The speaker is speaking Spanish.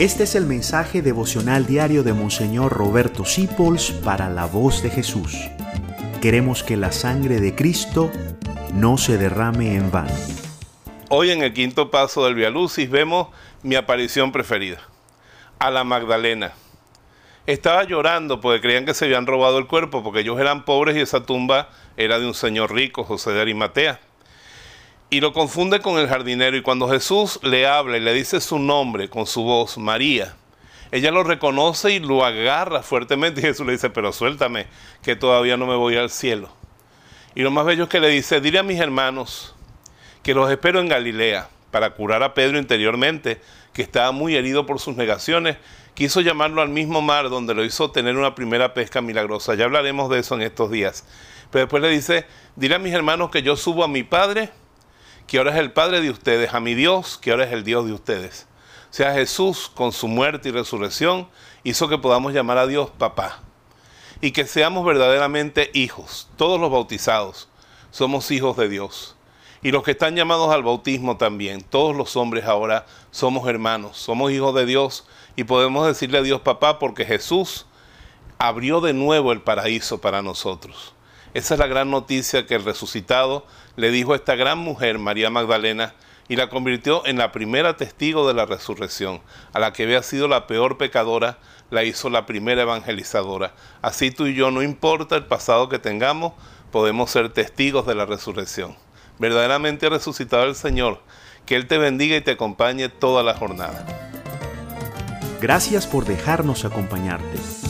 Este es el mensaje devocional diario de Monseñor Roberto Sipols para la voz de Jesús. Queremos que la sangre de Cristo no se derrame en vano. Hoy en el quinto paso del Via Lucis vemos mi aparición preferida, a la Magdalena. Estaba llorando porque creían que se habían robado el cuerpo porque ellos eran pobres y esa tumba era de un señor rico, José de Arimatea y lo confunde con el jardinero. Y cuando Jesús le habla y le dice su nombre con su voz, María, ella lo reconoce y lo agarra fuertemente. Y Jesús le dice, pero suéltame, que todavía no me voy al cielo. Y lo más bello es que le dice, dile a mis hermanos que los espero en Galilea para curar a Pedro interiormente, que estaba muy herido por sus negaciones. Quiso llamarlo al mismo mar donde lo hizo tener una primera pesca milagrosa. Ya hablaremos de eso en estos días. Pero después le dice, dile a mis hermanos que yo subo a mi Padre que ahora es el Padre de ustedes, a mi Dios, que ahora es el Dios de ustedes. O sea, Jesús, con su muerte y resurrección, hizo que podamos llamar a Dios papá. Y que seamos verdaderamente hijos. Todos los bautizados somos hijos de Dios. Y los que están llamados al bautismo también. Todos los hombres ahora somos hermanos, somos hijos de Dios. Y podemos decirle a Dios papá porque Jesús abrió de nuevo el paraíso para nosotros. Esa es la gran noticia que el resucitado le dijo a esta gran mujer, María Magdalena, y la convirtió en la primera testigo de la resurrección. A la que había sido la peor pecadora, la hizo la primera evangelizadora. Así tú y yo, no importa el pasado que tengamos, podemos ser testigos de la resurrección. Verdaderamente resucitado el Señor. Que Él te bendiga y te acompañe toda la jornada. Gracias por dejarnos acompañarte.